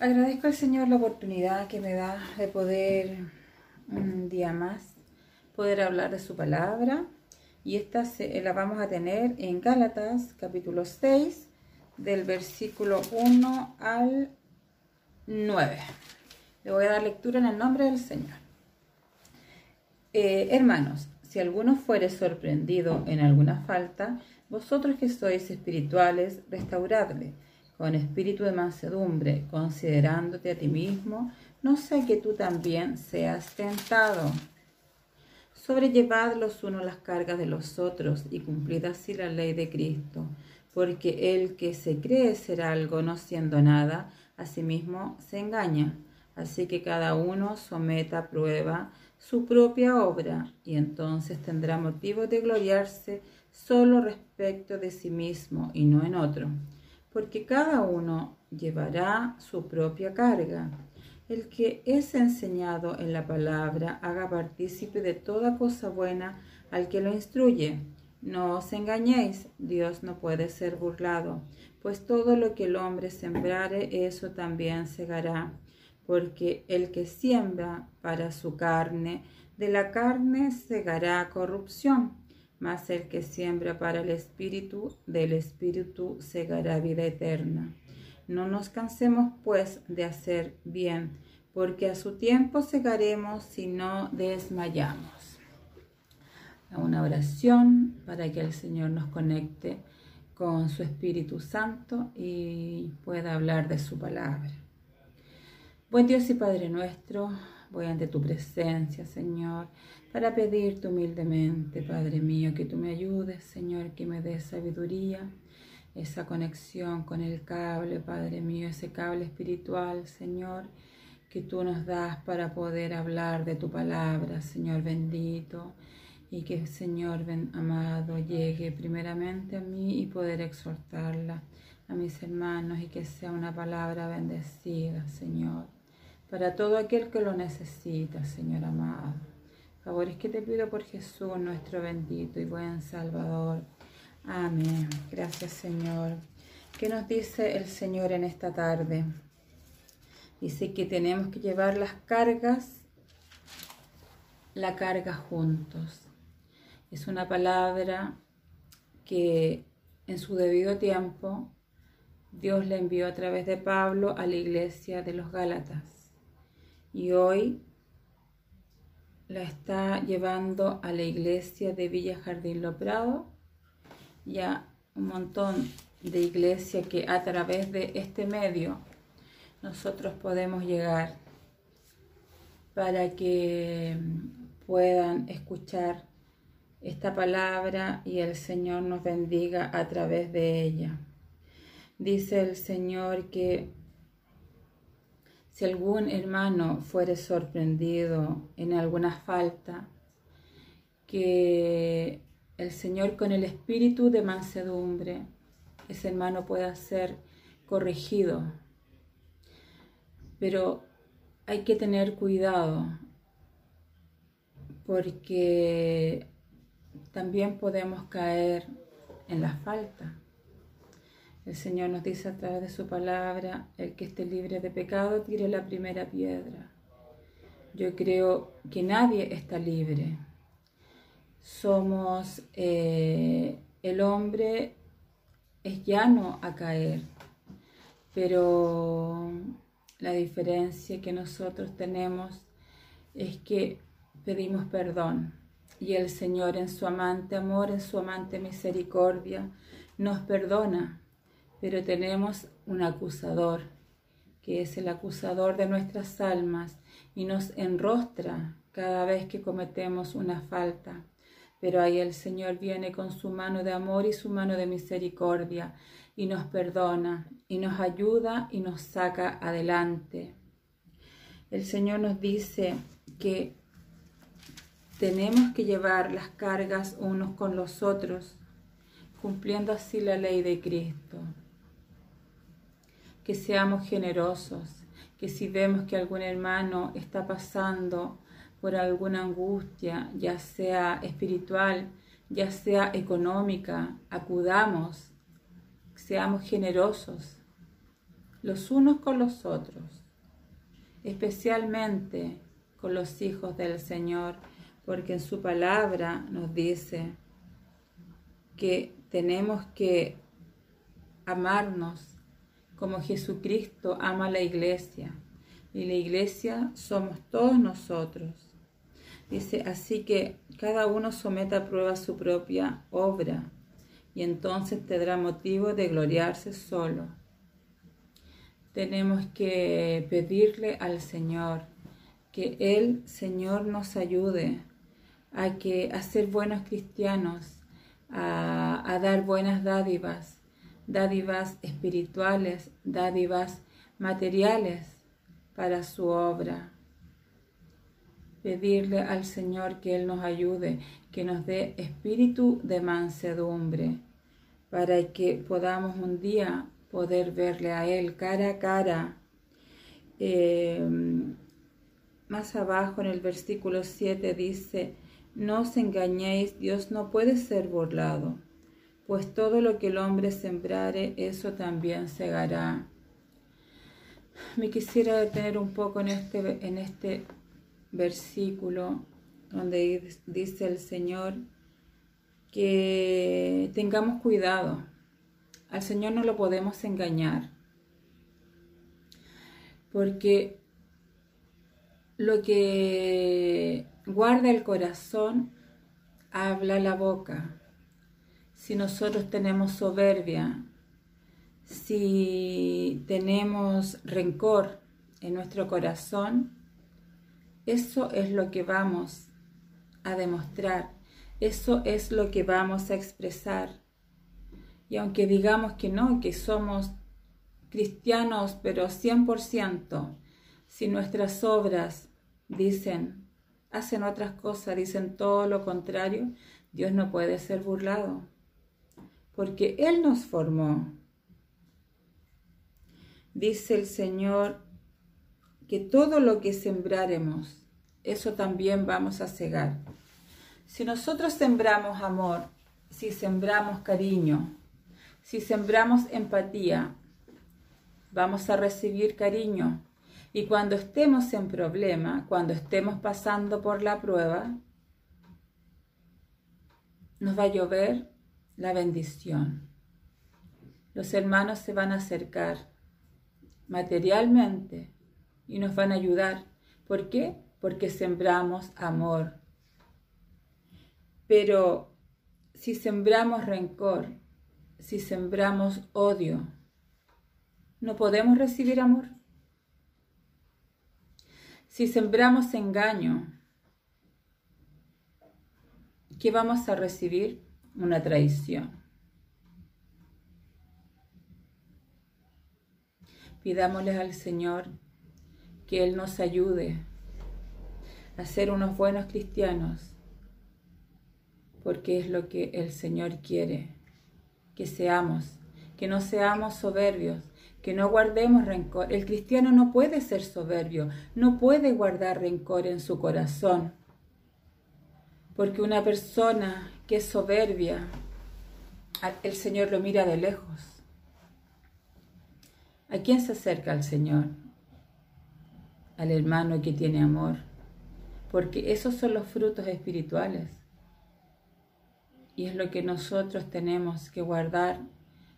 Agradezco al Señor la oportunidad que me da de poder un día más poder hablar de su palabra y esta la vamos a tener en Gálatas capítulo 6 del versículo 1 al 9. Le voy a dar lectura en el nombre del Señor. Eh, hermanos, si alguno fuere sorprendido en alguna falta, vosotros que sois espirituales, restauradle con espíritu de mansedumbre, considerándote a ti mismo, no sea que tú también seas tentado. Sobrellevad los unos las cargas de los otros y cumplid así la ley de Cristo, porque el que se cree ser algo no siendo nada, a sí mismo se engaña. Así que cada uno someta a prueba su propia obra y entonces tendrá motivo de gloriarse solo respecto de sí mismo y no en otro porque cada uno llevará su propia carga. El que es enseñado en la palabra haga partícipe de toda cosa buena al que lo instruye. No os engañéis, Dios no puede ser burlado, pues todo lo que el hombre sembrare, eso también segará. Porque el que siembra para su carne, de la carne segará corrupción mas el que siembra para el Espíritu, del Espíritu segará vida eterna. No nos cansemos, pues, de hacer bien, porque a su tiempo segaremos si no desmayamos. Una oración para que el Señor nos conecte con su Espíritu Santo y pueda hablar de su palabra. Buen Dios y Padre nuestro, voy ante tu presencia, Señor, para pedirte humildemente, Padre mío, que tú me ayudes, Señor, que me des sabiduría, esa conexión con el cable, Padre mío, ese cable espiritual, Señor, que tú nos das para poder hablar de tu palabra, Señor bendito, y que, Señor amado, llegue primeramente a mí y poder exhortarla a mis hermanos y que sea una palabra bendecida, Señor para todo aquel que lo necesita, Señor amado. Favores que te pido por Jesús, nuestro bendito y buen Salvador. Amén. Gracias, Señor. ¿Qué nos dice el Señor en esta tarde? Dice que tenemos que llevar las cargas, la carga juntos. Es una palabra que en su debido tiempo Dios le envió a través de Pablo a la iglesia de los Gálatas y hoy la está llevando a la iglesia de Villa Jardín Lo Prado y a un montón de iglesias que a través de este medio nosotros podemos llegar para que puedan escuchar esta palabra y el Señor nos bendiga a través de ella. Dice el Señor que si algún hermano fuere sorprendido en alguna falta, que el Señor con el espíritu de mansedumbre, ese hermano pueda ser corregido. Pero hay que tener cuidado porque también podemos caer en la falta. El Señor nos dice a través de su palabra, el que esté libre de pecado tire la primera piedra. Yo creo que nadie está libre. Somos, eh, el hombre es llano a caer, pero la diferencia que nosotros tenemos es que pedimos perdón y el Señor en su amante amor, en su amante misericordia, nos perdona pero tenemos un acusador, que es el acusador de nuestras almas y nos enrostra cada vez que cometemos una falta. Pero ahí el Señor viene con su mano de amor y su mano de misericordia y nos perdona y nos ayuda y nos saca adelante. El Señor nos dice que tenemos que llevar las cargas unos con los otros, cumpliendo así la ley de Cristo que seamos generosos, que si vemos que algún hermano está pasando por alguna angustia, ya sea espiritual, ya sea económica, acudamos, seamos generosos, los unos con los otros, especialmente con los hijos del Señor, porque en su palabra nos dice que tenemos que amarnos como Jesucristo ama la iglesia. Y la iglesia somos todos nosotros. Dice, así que cada uno someta a prueba su propia obra y entonces tendrá motivo de gloriarse solo. Tenemos que pedirle al Señor que el Señor nos ayude a, que, a ser buenos cristianos, a, a dar buenas dádivas, dádivas espirituales, dádivas materiales para su obra. Pedirle al Señor que Él nos ayude, que nos dé espíritu de mansedumbre, para que podamos un día poder verle a Él cara a cara. Eh, más abajo en el versículo 7 dice, no os engañéis, Dios no puede ser burlado, pues todo lo que el hombre sembrare, eso también segará. Me quisiera detener un poco en este, en este versículo donde dice el Señor que tengamos cuidado. Al Señor no lo podemos engañar, porque lo que guarda el corazón habla la boca. Si nosotros tenemos soberbia, si tenemos rencor en nuestro corazón, eso es lo que vamos a demostrar, eso es lo que vamos a expresar. Y aunque digamos que no, que somos cristianos, pero 100%, si nuestras obras dicen, hacen otras cosas, dicen todo lo contrario, Dios no puede ser burlado, porque Él nos formó. Dice el Señor que todo lo que sembraremos, eso también vamos a cegar. Si nosotros sembramos amor, si sembramos cariño, si sembramos empatía, vamos a recibir cariño, y cuando estemos en problema, cuando estemos pasando por la prueba, nos va a llover la bendición. Los hermanos se van a acercar materialmente y nos van a ayudar. ¿Por qué? Porque sembramos amor. Pero si sembramos rencor, si sembramos odio, no podemos recibir amor. Si sembramos engaño, ¿qué vamos a recibir? Una traición. Pidámosle al Señor que Él nos ayude a ser unos buenos cristianos, porque es lo que el Señor quiere, que seamos, que no seamos soberbios, que no guardemos rencor. El cristiano no puede ser soberbio, no puede guardar rencor en su corazón. Porque una persona que es soberbia, el Señor lo mira de lejos. ¿A quién se acerca al Señor? Al hermano que tiene amor. Porque esos son los frutos espirituales. Y es lo que nosotros tenemos que guardar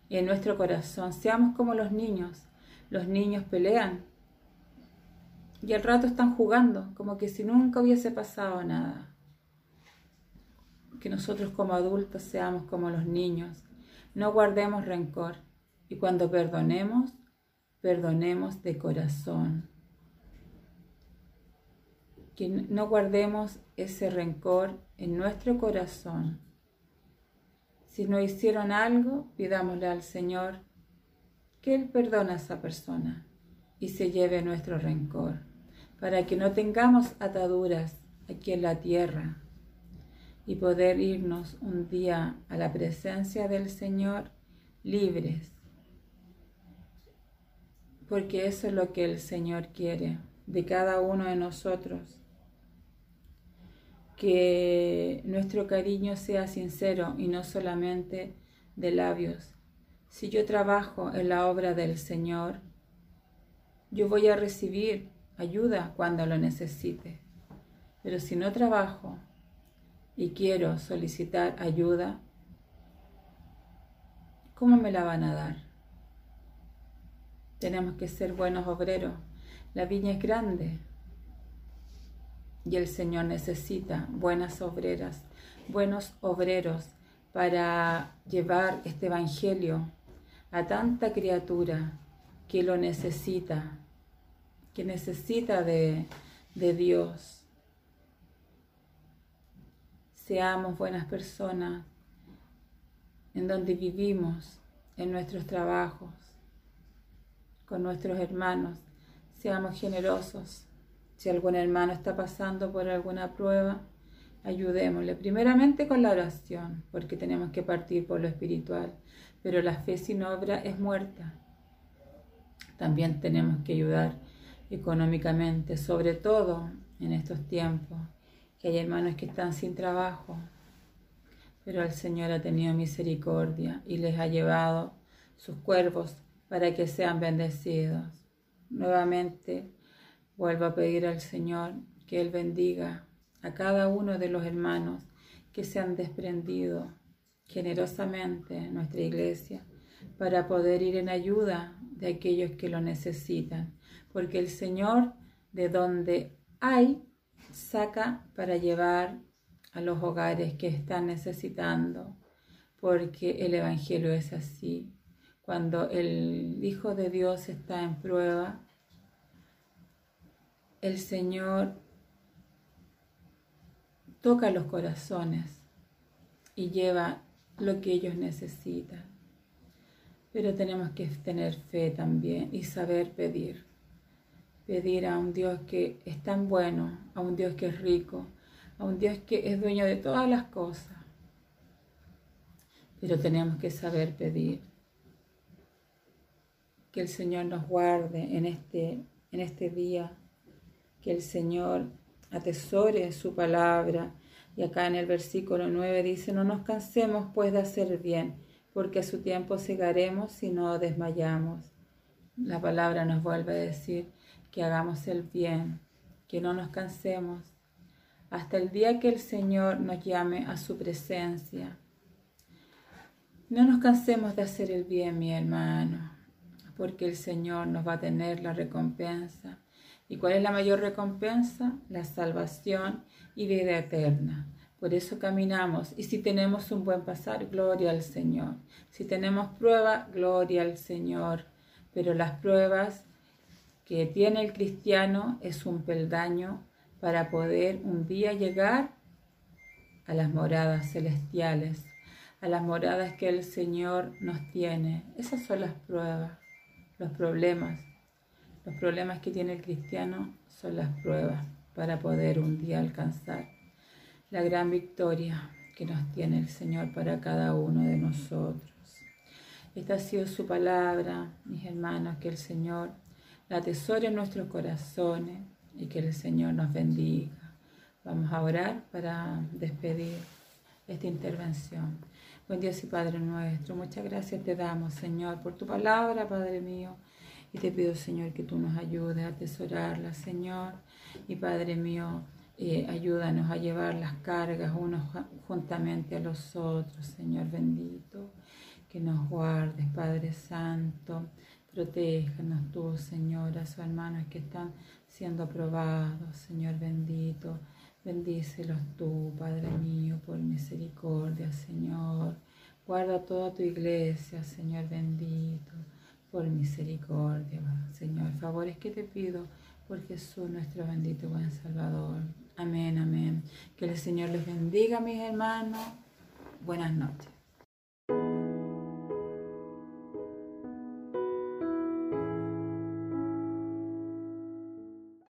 en nuestro corazón. Seamos como los niños. Los niños pelean y al rato están jugando, como que si nunca hubiese pasado nada. Que nosotros como adultos seamos como los niños. No guardemos rencor y cuando perdonemos, perdonemos de corazón. Que no guardemos ese rencor en nuestro corazón si no hicieron algo, pidámosle al Señor que Él perdone a esa persona y se lleve nuestro rencor, para que no tengamos ataduras aquí en la tierra y poder irnos un día a la presencia del Señor libres, porque eso es lo que el Señor quiere de cada uno de nosotros que nuestro cariño sea sincero y no solamente de labios. Si yo trabajo en la obra del Señor, Yo voy a recibir ayuda cuando lo necesite. Pero si no trabajo y quiero solicitar ayuda, ¿cómo me la van a dar? Tenemos que ser buenos obreros. La viña es grande y el Señor necesita buenas obreras, buenos obreros para llevar este Evangelio a tanta criatura que lo necesita, que necesita de, de Dios. Seamos buenas personas en donde vivimos, en nuestros trabajos, con nuestros hermanos. Seamos generosos. Si algún hermano está pasando por alguna prueba, ayudémosle. Primeramente con la oración, porque tenemos que partir por lo espiritual. Pero la fe sin obra es muerta. También tenemos que ayudar económicamente, sobre todo en estos tiempos, que hay hermanos que están sin trabajo, pero el Señor ha tenido misericordia y les ha llevado sus cuervos para que sean bendecidos. Nuevamente vuelvo a pedir al Señor que Él bendiga a cada uno de los hermanos que se han desprendido generosamente en nuestra iglesia para poder ir en ayuda de aquellos que lo necesitan porque el Señor de donde hay saca para llevar a los hogares que están necesitando, porque el Evangelio es así. Cuando el Hijo de Dios está en prueba, el Señor toca los corazones y lleva lo que ellos necesitan. Pero tenemos que tener fe también y saber pedir pedir a un Dios que es tan bueno, a un Dios que es rico, a un Dios que es dueño de todas las cosas. Pero tenemos que saber pedir que el Señor nos guarde en este, en este día, que el Señor atesore su palabra. Y acá en el versículo 9 dice, no nos cansemos pues de hacer bien, porque a su tiempo cegaremos si no desmayamos. La palabra nos vuelve a decir, que hagamos el bien, que no nos cansemos, hasta el día que el Señor nos llame a su presencia. No nos cansemos de hacer el bien, mi hermano, porque el Señor nos va a tener la recompensa. ¿Y cuál es la mayor recompensa? La salvación y vida eterna. Por eso caminamos. Y si tenemos un buen pasar, gloria al Señor. Si tenemos prueba, gloria al Señor. Pero las pruebas que tiene el cristiano es un peldaño para poder un día llegar a las moradas celestiales, a las moradas que el Señor nos tiene. Esas son las pruebas, los problemas. Los problemas que tiene el cristiano son las pruebas para poder un día alcanzar la gran victoria que nos tiene el Señor para cada uno de nosotros. Esta ha sido su palabra, mis hermanos, que el Señor la atesore en nuestros corazones y que el Señor nos bendiga. Vamos a orar para despedir esta intervención. Buen Dios y Padre nuestro, muchas gracias te damos, Señor, por tu palabra, Padre mío. Y te pido, Señor, que tú nos ayudes a atesorarla, Señor. Y Padre mío, eh, ayúdanos a llevar las cargas unos juntamente a los otros, Señor bendito. Que nos guardes, Padre Santo Protéjanos tú, Señor, a sus hermanos que están siendo aprobados, Señor bendito. Bendícelos tú, Padre mío, por misericordia, Señor. Guarda toda tu iglesia, Señor bendito, por misericordia, Señor. Favores que te pido por Jesús, nuestro bendito buen Salvador. Amén, amén. Que el Señor les bendiga, mis hermanos. Buenas noches.